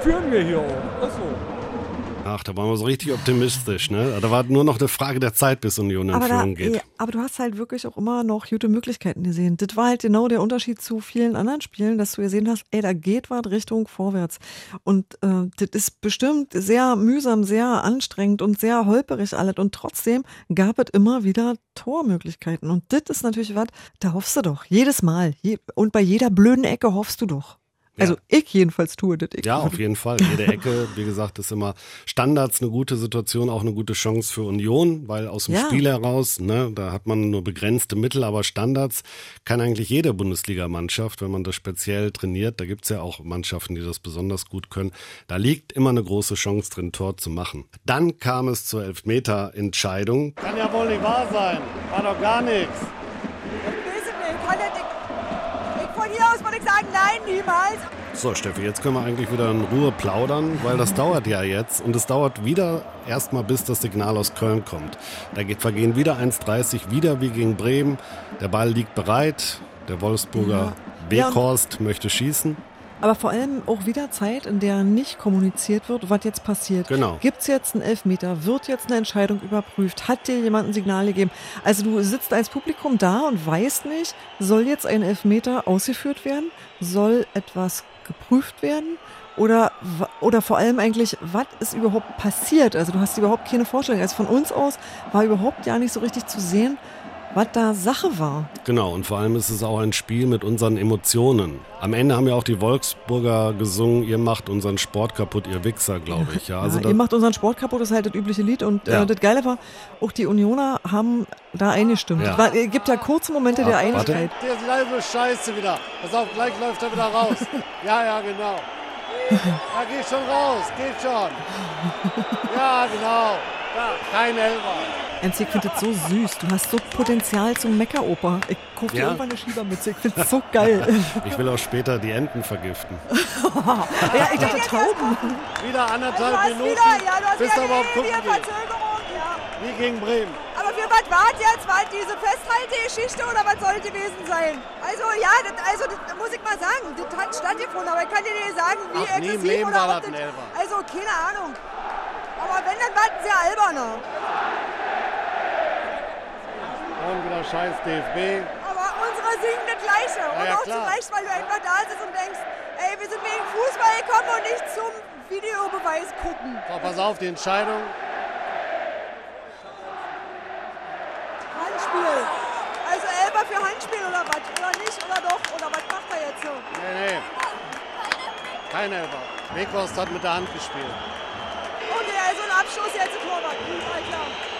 führen wir hier auch. Ist so. Ach, da waren wir so richtig optimistisch, ne? Da war nur noch eine Frage der Zeit, bis Union in Aber, da, Führung geht. ja, aber du hast halt wirklich auch immer noch gute Möglichkeiten gesehen. Das war halt genau der Unterschied zu vielen anderen Spielen, dass du gesehen hast, ey, da geht was Richtung vorwärts. Und äh, das ist bestimmt sehr mühsam, sehr anstrengend und sehr holperig alles. Und trotzdem gab es immer wieder Tormöglichkeiten. Und das ist natürlich was, da hoffst du doch. Jedes Mal. Je, und bei jeder blöden Ecke hoffst du doch. Also ich jedenfalls tue das. Ich Ja, auf jeden Fall. Jede Ecke, wie gesagt, ist immer Standards eine gute Situation, auch eine gute Chance für Union, weil aus dem Ja. Spiel heraus, ne, da hat man nur begrenzte Mittel, aber Standards kann eigentlich jede Bundesligamannschaft, wenn man das speziell trainiert, da gibt's ja auch Mannschaften, die das besonders gut können, da liegt immer eine große Chance drin, Tor zu machen. Dann kam es zur Elfmeter-Entscheidung. Kann ja wohl nicht wahr sein. War doch gar nichts. weiß ich nicht. Kann das- ich, ich, von hier aus würde ich sagen, nein, niemals. So, Steffi, jetzt können wir eigentlich wieder in Ruhe plaudern, weil das dauert ja jetzt und es dauert wieder erstmal, bis das Signal aus Köln kommt. Da geht, vergehen wieder 1,30, wieder wie gegen Bremen. Der Ball liegt bereit. Der Wolfsburger Ja. Weghorst möchte schießen. Aber vor allem auch wieder Zeit, in der nicht kommuniziert wird, was jetzt passiert. Genau. Gibt es jetzt einen Elfmeter? Wird jetzt eine Entscheidung überprüft? Hat dir jemand ein Signal gegeben? Also du sitzt als Publikum da und weißt nicht, soll jetzt ein Elfmeter ausgeführt werden? Soll etwas geprüft werden? Oder, oder vor allem eigentlich, was ist überhaupt passiert? Also du hast überhaupt keine Vorstellung. Also von uns aus war überhaupt ja nicht so richtig zu sehen, was da Sache war. Genau, und vor allem ist es auch ein Spiel mit unseren Emotionen. Am Ende haben ja auch die Wolfsburger gesungen, ihr macht unseren Sport kaputt, ihr Wichser, glaube ich. Ja, also ja, ihr macht unseren Sport kaputt, das ist halt das übliche Lied. Und äh, ja. äh, das Geile war, auch die Unioner haben da eingestimmt. Ja. Es gibt ja kurze Momente Ach, der Einigkeit. Der ist leider Scheiße wieder. Pass auf, gleich läuft er wieder raus. ja, ja, genau. Ja, geht schon raus, geht schon. Ja, genau. Ja, kein Elfer. Ernst, ich finde das so süß. Du hast so Potenzial zum Meckeroper. Ich kaufe dir ja? irgendwann eine Schiebermütze. Ich finde es so geil. Ich will auch später die Enten vergiften. ja, ich dachte Tauben. Wieder anderthalb also Minuten. Wieder, ja, du hast bis wieder überhaupt gucken Verzögerung. Ja. Wie gegen Bremen. Aber für was war jetzt? War diese Festhaltegeschichte oder was soll gewesen sein? Also ja, das, also das muss ich mal sagen, das hat stattgefunden, aber ich kann dir nicht sagen, wie Ach, exzessiv oder ob das, Also keine Ahnung. Aber wenn, dann warten sie alberner. Und wieder scheiß DFB. Aber unsere singen das Gleiche. Ja, und ja, auch klar. zu Recht, weil du einfach da sitzt und denkst, ey, wir sind wegen Fußball gekommen und nicht zum Videobeweis gucken. So, pass auf, die Entscheidung. Handspiel. Also Elber für Handspiel oder was? Oder nicht? Oder doch? Oder was macht er jetzt so? Nee, nee. Kein Elber. Weghorst hat mit der Hand gespielt. Okay, also ein Abschluss jetzt Torwart. Gut, klar.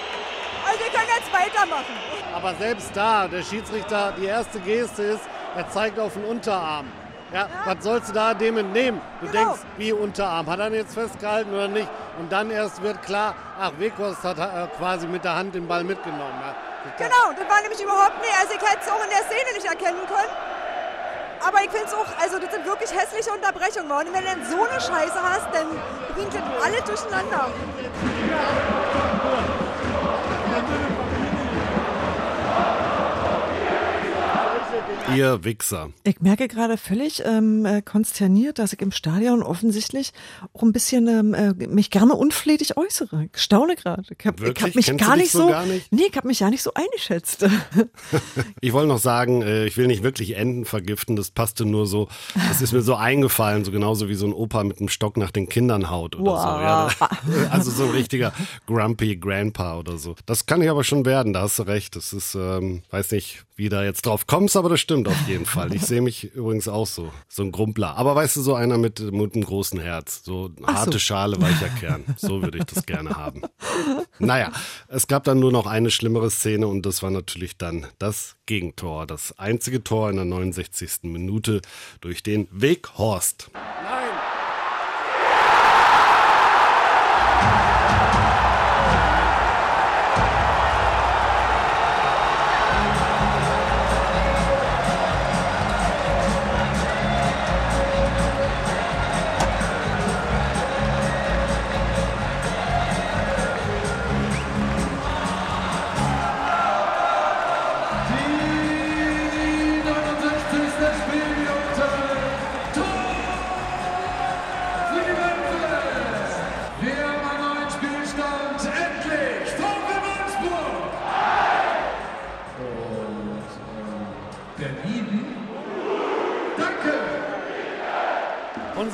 Also wir können jetzt weitermachen. Aber selbst da, der Schiedsrichter, die erste Geste ist, er zeigt auf den Unterarm. Ja, ja. was sollst du da dem entnehmen? Du genau. denkst, wie Unterarm? Hat er ihn jetzt festgehalten oder nicht? Und dann erst wird klar, ach, Wekost hat äh, quasi mit der Hand den Ball mitgenommen. Ja. Genau, das war nämlich überhaupt nicht, also ich hätte es auch in der Szene nicht erkennen können. Aber ich finde es auch, also das sind wirklich hässliche Unterbrechungen. Und wenn du dann so eine Scheiße hast, dann bringt das alle durcheinander. London Ihr Wichser. Ich merke gerade völlig ähm, äh, konsterniert, dass ich im Stadion offensichtlich auch ein bisschen ähm, äh, mich gerne unflätig äußere. Ich staune gerade. Ich habe hab mich gar nicht, so, gar nicht? Nee, ich habe mich ja nicht so eingeschätzt. ich wollte noch sagen, äh, ich will nicht wirklich Enten vergiften, das passte nur so, das ist mir so eingefallen, so genauso wie so ein Opa mit einem Stock nach den Kindern haut oder wow. so. Ja, also so ein richtiger Grumpy Grandpa oder so. Das kann ich aber schon werden, da hast du recht. Das ist, ähm, weiß nicht, wie da jetzt drauf kommst, aber das stimmt auf jeden Fall. Ich sehe mich übrigens auch so, so ein Grumpler. Aber weißt du, so einer mit, mit einem großen Herz, so harte so. Schale, weicher Kern. So würde ich das gerne haben. Naja, es gab dann nur noch eine schlimmere Szene und das war natürlich dann das Gegentor. Das einzige Tor in der 69. Minute durch den Weghorst. Nein!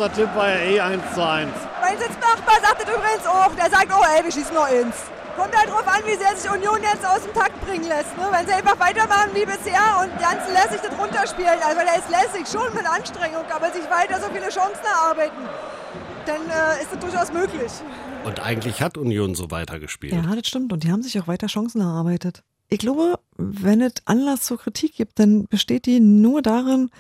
Unser Tipp war ja eh 1 zu 1. Mein Sitznachbar sagt das übrigens auch. Der sagt, oh ey, wir schießen nur ins. Kommt halt drauf an, wie sehr sich Union jetzt aus dem Takt bringen lässt. Ne? Wenn sie einfach weitermachen wie bisher und ganz lässig das runterspielen, also der ist lässig, schon mit Anstrengung, aber sich weiter so viele Chancen erarbeiten, dann äh, ist das durchaus möglich. Und eigentlich hat Union so weitergespielt. Ja, das stimmt. Und die haben sich auch weiter Chancen erarbeitet. Ich glaube, wenn es Anlass zur Kritik gibt, dann besteht die nur darin,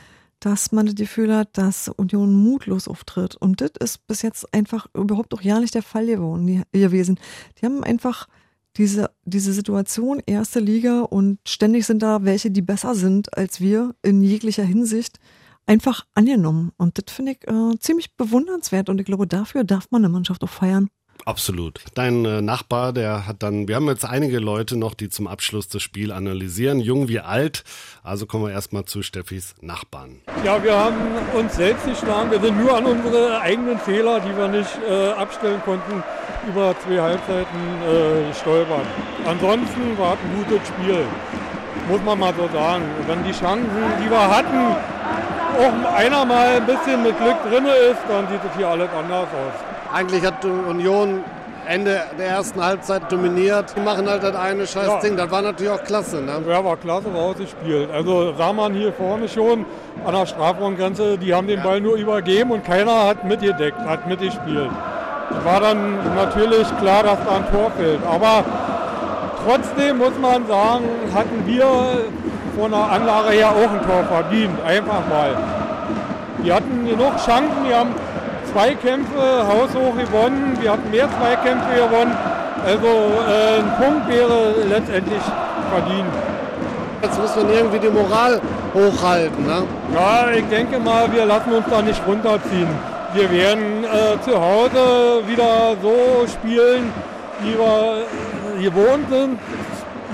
dass man das Gefühl hat, dass Union mutlos auftritt. Und das ist bis jetzt einfach überhaupt auch ja nicht der Fall gewesen. Die haben einfach diese, diese Situation, erste Liga und ständig sind da welche, die besser sind als wir in jeglicher Hinsicht, einfach angenommen. Und das finde ich äh, ziemlich bewundernswert und ich glaube, dafür darf man eine Mannschaft auch feiern. Absolut. Dein äh, Nachbar, der hat dann, wir haben jetzt einige Leute noch, die zum Abschluss das Spiel analysieren, jung wie alt. Also kommen wir erstmal zu Steffis Nachbarn. Ja, wir haben uns selbst geschlagen. Wir sind nur an unsere eigenen Fehler, die wir nicht äh, abstellen konnten, über zwei Halbzeiten äh, stolpern. Ansonsten war es ein gutes Spiel, muss man mal so sagen. Und wenn die Chancen, die wir hatten, auch einer mal ein bisschen mit Glück drin ist, dann sieht es hier alles anders aus. Eigentlich hat Union Ende der ersten Halbzeit dominiert. Die machen halt das eine scheiß ja. Ding. Das war natürlich auch klasse. Ne? Ja, war klasse rausgespielt. Also sah man hier vorne schon an der Strafraumgrenze, die haben den Ball nur übergeben und keiner hat mitgedeckt, hat mitgespielt. War dann natürlich klar, dass da ein Tor fehlt. Aber trotzdem muss man sagen, hatten wir von der Anlage her auch ein Tor verdient. Einfach mal. Die hatten genug Chancen, die haben zwei Kämpfe haushoch gewonnen, wir hatten mehr Zweikämpfe gewonnen. Also äh, ein Punkt wäre letztendlich verdient. Jetzt muss man irgendwie die Moral hochhalten. Ne? Ja, ich denke mal, wir lassen uns da nicht runterziehen. Wir werden äh, zu Hause wieder so spielen, wie wir äh, gewohnt sind.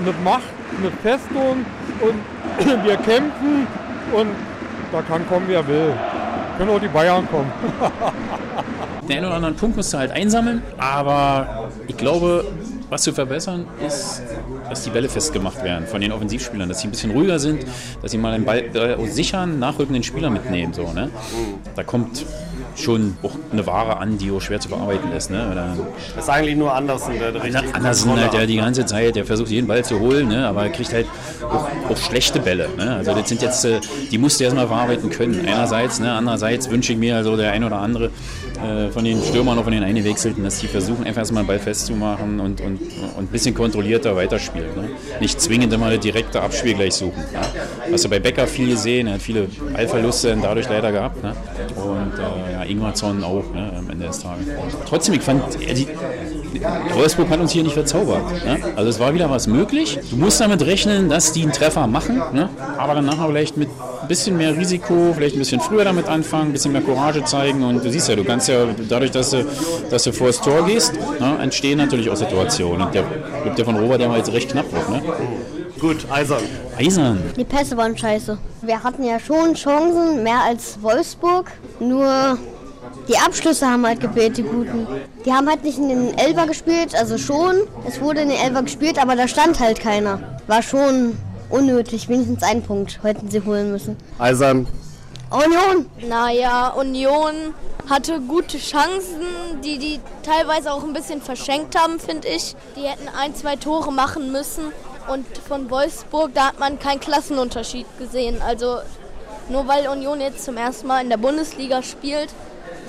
Mit Macht, mit Festung und wir kämpfen und da kann kommen, wer will. Können auch die Bayern kommen. Den einen oder anderen Punkt musst du halt einsammeln, aber ich glaube, was zu verbessern ist, dass die Bälle festgemacht werden von den Offensivspielern, dass sie ein bisschen ruhiger sind, dass sie mal einen Ball äh, sichern, nachrückenden Spieler mitnehmen. So, ne? Da kommt schon auch eine Ware an, die auch schwer zu bearbeiten ist. Ne? Oder das ist eigentlich nur Andersen, der richtig Andersen halt, der die ganze Zeit, der versucht jeden Ball zu holen, ne? aber er kriegt halt auch, auch schlechte Bälle. Ne? Also das sind jetzt, äh, die musst du erstmal verarbeiten können. Einerseits, ne? andererseits wünsche ich mir also der ein oder andere äh, von den Stürmern oder von den Eingewechselten, dass die versuchen, einfach erstmal den Ball festzumachen und, und, und ein bisschen kontrollierter weiterspielen. Ne? Nicht zwingend immer eine direkte Abspiel gleich suchen. Ja? Hast du bei Becker viel gesehen, er hat viele Ballverluste dadurch leider gehabt. Ne? Und äh, ja, Ingwarzon auch ne? am Ende des Tages. Trotzdem, ich fand, die, Wolfsburg hat uns hier nicht verzaubert. Ne? Also es war wieder was möglich. Du musst damit rechnen, dass die einen Treffer machen, ne? aber dann nachher vielleicht mit ein bisschen mehr Risiko, vielleicht ein bisschen früher damit anfangen, ein bisschen mehr Courage zeigen und du siehst ja, du kannst ja dadurch, dass du, dass du vor das Tor gehst, ne, entstehen natürlich auch Situationen. Und der, der von Robert, der war jetzt recht knapp wird, ne? Gut, eisern. Eisern. Die Pässe waren scheiße. Wir hatten ja schon Chancen, mehr als Wolfsburg, nur die Abschlüsse haben halt gefehlt, die guten. Die haben halt nicht in den Elfer gespielt, also schon. Es wurde in den Elfer gespielt, aber da stand halt keiner. War schon unnötig, wenigstens einen Punkt hätten sie holen müssen. Eisern. Union. Naja, Union hatte gute Chancen, die die teilweise auch ein bisschen verschenkt haben, finde ich. Die hätten ein, zwei Tore machen müssen. Und von Wolfsburg, da hat man keinen Klassenunterschied gesehen. Also nur weil Union jetzt zum ersten Mal in der Bundesliga spielt,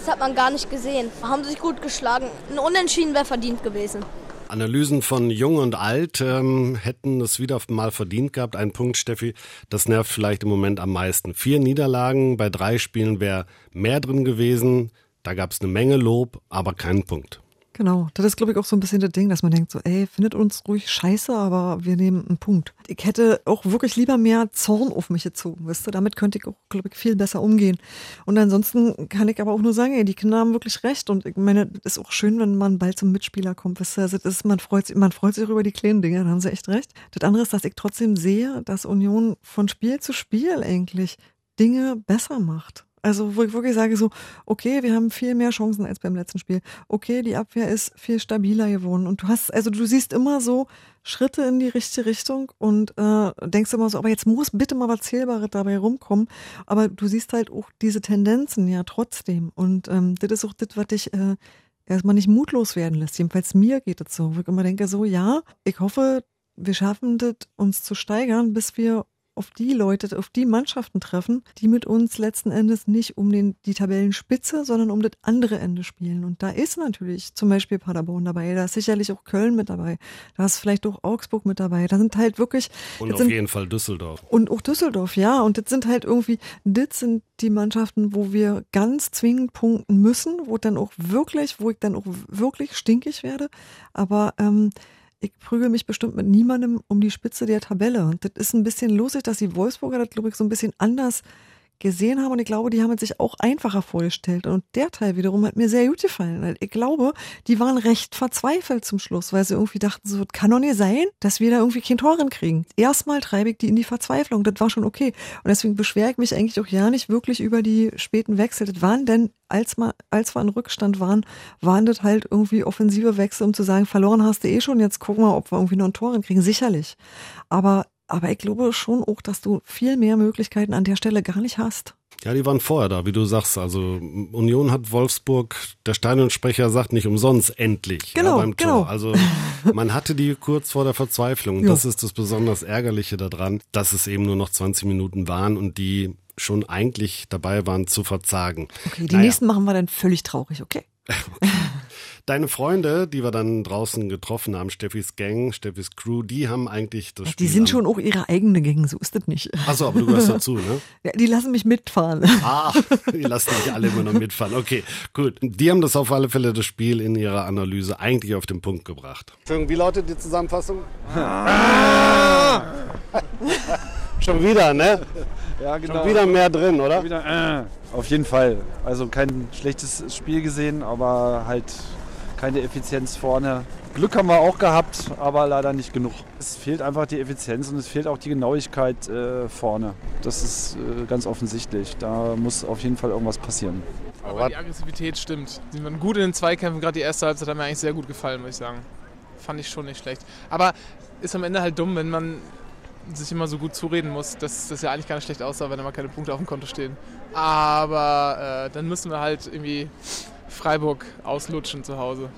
hat man gar nicht gesehen. Haben sich gut geschlagen. Ein Unentschieden wäre verdient gewesen. Analysen von Jung und Alt ähm, hätten es wieder mal verdient gehabt. Ein Punkt, Steffi, das nervt vielleicht im Moment am meisten. Vier Niederlagen bei drei Spielen wäre mehr drin gewesen. Da gab es eine Menge Lob, aber keinen Punkt. Genau, das ist, glaube ich, auch so ein bisschen das Ding, dass man denkt so, ey, findet uns ruhig scheiße, aber wir nehmen einen Punkt. Ich hätte auch wirklich lieber mehr Zorn auf mich gezogen, weißt du, damit könnte ich auch, glaube ich, viel besser umgehen. Und ansonsten kann ich aber auch nur sagen, ey, die Kinder haben wirklich recht und ich meine, es ist auch schön, wenn man bald zum Mitspieler kommt, weißt du, also das ist, man freut sich, man freut sich auch über die kleinen Dinge, da haben sie echt recht. Das andere ist, dass ich trotzdem sehe, dass Union von Spiel zu Spiel eigentlich Dinge besser macht. Also wo ich wirklich sage so, okay, wir haben viel mehr Chancen als beim letzten Spiel. Okay, die Abwehr ist viel stabiler geworden. Und du hast, also du siehst immer so Schritte in die richtige Richtung und äh, denkst immer so, aber jetzt muss bitte mal was Zählbares dabei rumkommen. Aber du siehst halt auch diese Tendenzen ja trotzdem. Und ähm, das ist auch das, was dich äh, erstmal nicht mutlos werden lässt. Jedenfalls mir geht es so. Wo ich immer denke so, ja, ich hoffe, wir schaffen das, uns zu steigern, bis wir auf die Leute, auf die Mannschaften treffen, die mit uns letzten Endes nicht um den, die Tabellenspitze, sondern um das andere Ende spielen. Und da ist natürlich zum Beispiel Paderborn dabei, da ist sicherlich auch Köln mit dabei, da ist vielleicht auch Augsburg mit dabei. Da sind halt wirklich. Und auf sind, jeden Fall Düsseldorf. Und auch Düsseldorf, ja. Und das sind halt irgendwie, das sind die Mannschaften, wo wir ganz zwingend punkten müssen, wo dann auch wirklich, wo ich dann auch wirklich stinkig werde. Aber ähm, ich prügel mich bestimmt mit niemandem um die Spitze der Tabelle. Und das ist ein bisschen lustig, dass die Wolfsburger das, glaube ich, so ein bisschen anders gesehen haben und ich glaube, die haben es sich auch einfacher vorgestellt. Und der Teil wiederum hat mir sehr gut gefallen. Ich glaube, die waren recht verzweifelt zum Schluss, weil sie irgendwie dachten, so, kann doch nicht sein, dass wir da irgendwie kein Tor kriegen. Erstmal treibe ich die in die Verzweiflung. Das war schon okay. Und deswegen beschwere ich mich eigentlich auch ja nicht wirklich über die späten Wechsel. Das waren denn, als, mal, als wir in Rückstand waren, waren das halt irgendwie offensive Wechsel, um zu sagen, verloren hast du eh schon, jetzt gucken wir, ob wir irgendwie noch ein Tor kriegen. Sicherlich. Aber aber ich glaube schon auch, dass du viel mehr Möglichkeiten an der Stelle gar nicht hast. Ja, die waren vorher da, wie du sagst. Also Union hat Wolfsburg, der Stadionsprecher sagt nicht umsonst endlich genau, ja, beim genau. Tor. Also man hatte die kurz vor der Verzweiflung. Ja. Das ist das besonders Ärgerliche daran, dass es eben nur noch 20 Minuten waren und die schon eigentlich dabei waren zu verzagen. Okay, die Naja. nächsten machen wir dann völlig traurig, okay? Deine Freunde, die wir dann draußen getroffen haben, Steffis Gang, Steffis Crew, die haben eigentlich das Spiel Die sind schon auch ihre eigene Gang, so ist das nicht. Achso, aber du gehörst dazu, ne? Ja, die lassen mich mitfahren. Ah, die lassen nicht alle immer noch mitfahren. Okay, gut. Die haben das auf alle Fälle das Spiel in ihrer Analyse eigentlich auf den Punkt gebracht. Wie lautet die Zusammenfassung? Schon wieder, ne? Ja, genau. Schon wieder mehr drin, oder? Wieder, äh, auf jeden Fall. Also kein schlechtes Spiel gesehen, aber halt keine Effizienz vorne. Glück haben wir auch gehabt, aber leider nicht genug. Es fehlt einfach die Effizienz und es fehlt auch die Genauigkeit äh, vorne. Das ist äh, ganz offensichtlich. Da muss auf jeden Fall irgendwas passieren. Aber die Aggressivität stimmt. Sie waren gut in den Zweikämpfen, gerade die erste Halbzeit hat mir eigentlich sehr gut gefallen, muss ich sagen. Fand ich schon nicht schlecht. Aber ist am Ende halt dumm, wenn man sich immer so gut zureden muss, dass das ja eigentlich gar nicht schlecht aussah, wenn da mal keine Punkte auf dem Konto stehen. Aber äh, dann müssen wir halt irgendwie Freiburg auslutschen zu Hause.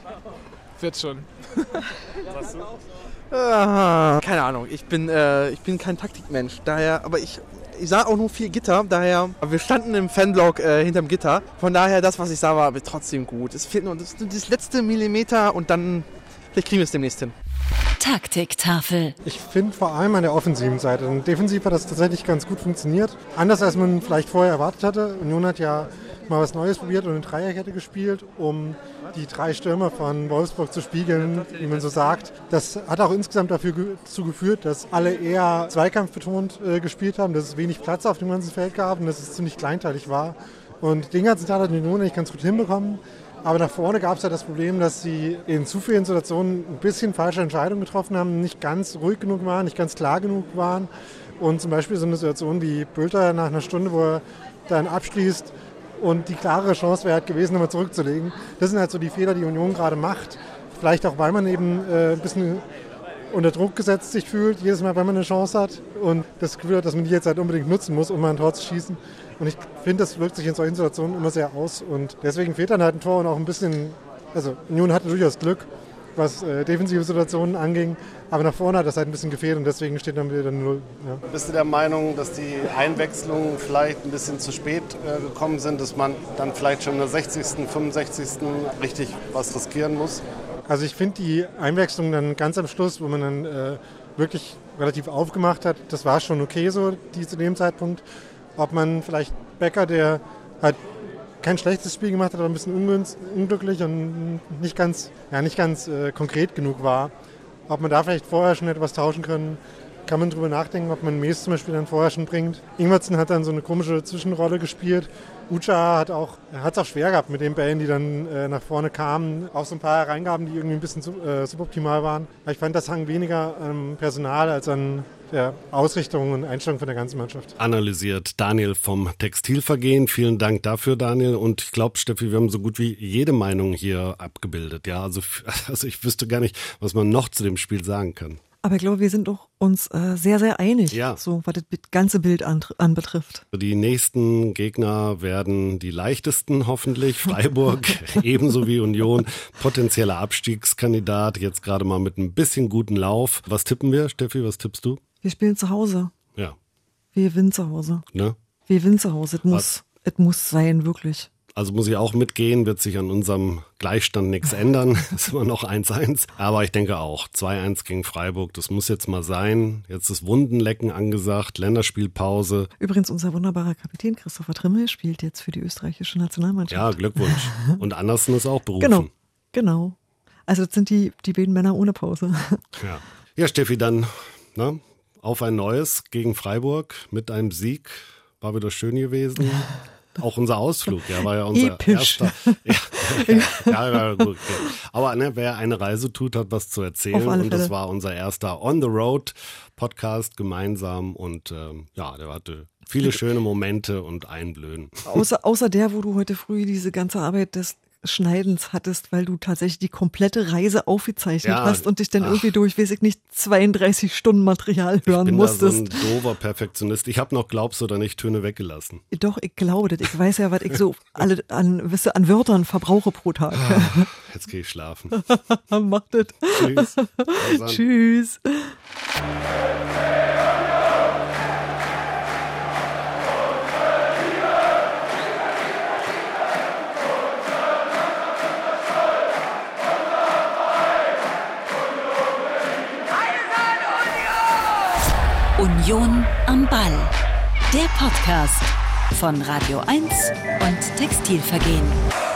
Wird schon. Ah, keine Ahnung, ich bin, äh, ich bin kein Taktikmensch, daher, aber ich, ich sah auch nur vier Gitter, daher, wir standen im Fanblock äh, hinterm Gitter, von daher, das, was ich sah, war trotzdem gut. Es fehlt nur das, das letzte Millimeter und dann, vielleicht kriegen wir es demnächst hin. Taktiktafel. Ich finde vor allem an der offensiven Seite. Und defensiv hat das tatsächlich ganz gut funktioniert. Anders als man vielleicht vorher erwartet hatte. Union hat ja mal was Neues probiert und eine Dreierkette gespielt, um die drei Stürmer von Wolfsburg zu spiegeln, wie man so sagt. Das hat auch insgesamt dafür ge dazu geführt, dass alle eher zweikampfbetont äh, gespielt haben, dass es wenig Platz auf dem ganzen Feld gab und dass es ziemlich kleinteilig war. Und den ganzen Tag hat Union nicht ganz gut hinbekommen. Aber nach vorne gab es ja das Problem, dass sie in zu vielen Situationen ein bisschen falsche Entscheidungen getroffen haben, nicht ganz ruhig genug waren, nicht ganz klar genug waren. Und zum Beispiel so eine Situation wie Bülter nach einer Stunde, wo er dann abschließt und die klare Chance wäre halt gewesen, nochmal zurückzulegen. Das sind halt so die Fehler, die Union gerade macht. Vielleicht auch, weil man eben äh, ein bisschen unter Druck gesetzt sich fühlt, jedes Mal, wenn man eine Chance hat und das Gefühl hat, dass man die jetzt halt unbedingt nutzen muss, um mal ein Tor zu schießen. Und ich finde, das wirkt sich in solchen Situationen immer sehr aus und deswegen fehlt dann halt ein Tor und auch ein bisschen, also Union hatte durchaus Glück, was äh, defensive Situationen anging, aber nach vorne hat das halt ein bisschen gefehlt und deswegen steht dann wieder 0. Ja. Bist du der Meinung, dass die Einwechslungen vielleicht ein bisschen zu spät äh, gekommen sind, dass man dann vielleicht schon in der 60., 65. richtig was riskieren muss? Also ich finde die Einwechslung dann ganz am Schluss, wo man dann äh, wirklich relativ aufgemacht hat, das war schon okay so, die zu dem Zeitpunkt. Ob man vielleicht Becker, der halt kein schlechtes Spiel gemacht hat, aber ein bisschen unglücklich und nicht ganz, ja, nicht ganz äh, konkret genug war, ob man da vielleicht vorher schon etwas tauschen können, kann man drüber nachdenken, ob man Mees zum Beispiel dann vorher schon bringt. Ingwertsen hat dann so eine komische Zwischenrolle gespielt. Ucha hat auch, hat es auch schwer gehabt mit den Bällen, die dann äh, nach vorne kamen. Auch so ein paar Hereingaben, die irgendwie ein bisschen sub, äh, suboptimal waren. Aber ich fand, das hang weniger am Personal als an der Ausrichtung und Einstellung von der ganzen Mannschaft. Analysiert Daniel vom Textilvergehen. Vielen Dank dafür, Daniel. Und ich glaube, Steffi, wir haben so gut wie jede Meinung hier abgebildet. Ja, also, also ich wüsste gar nicht, was man noch zu dem Spiel sagen kann. Aber ich glaube, wir sind doch uns äh, sehr, sehr einig, Ja. so was das ganze Bild an, anbetrifft. Die nächsten Gegner werden die leichtesten hoffentlich. Freiburg ebenso wie Union. Potenzieller Abstiegskandidat. Jetzt gerade mal mit ein bisschen guten Lauf. Was tippen wir, Steffi? Was tippst du? Wir spielen zu Hause. Ja, Wir gewinnen zu Hause. ne? Wir gewinnen zu Hause. Es muss, es muss sein, wirklich. Also muss ich auch mitgehen, wird sich an unserem Gleichstand nichts ändern. ist immer noch 1-1. Aber ich denke auch, 2-1 gegen Freiburg, das muss jetzt mal sein. Jetzt ist Wundenlecken angesagt, Länderspielpause. Übrigens, unser wunderbarer Kapitän Christopher Trimmel spielt jetzt für die österreichische Nationalmannschaft. Ja, Glückwunsch. Und Andersen ist auch berufen. Genau, genau. Also das sind die, die beiden Männer ohne Pause. Ja, ja Steffi, dann ne, auf ein neues gegen Freiburg mit einem Sieg. War wieder schön gewesen. Auch unser Ausflug, ja, war ja unser Episch. erster. Ja, ja, ja, gut. Okay. Aber ne, wer eine Reise tut, hat was zu erzählen. Und das war unser erster On the Road Podcast gemeinsam. Und ähm, ja, der hatte viele schöne Momente und Einblöden. außer, außer der, wo du heute früh diese ganze Arbeit des Schneidens hattest, weil du tatsächlich die komplette Reise aufgezeichnet Ja, hast und dich dann ach. irgendwie durch, weiß ich nicht, 32 Stunden Material hören Ich bin musstest. da so ein dover Perfektionist. Ich habe noch, glaubst du oder nicht, Töne weggelassen. Doch, ich glaube das. Ich weiß ja, was ich so alle an, wisse, an Wörtern verbrauche pro Tag. Jetzt gehe ich schlafen. Mach das. Tschüss. Tschüss. Union am Ball. Der Podcast von Radio 1 und Textilvergehen.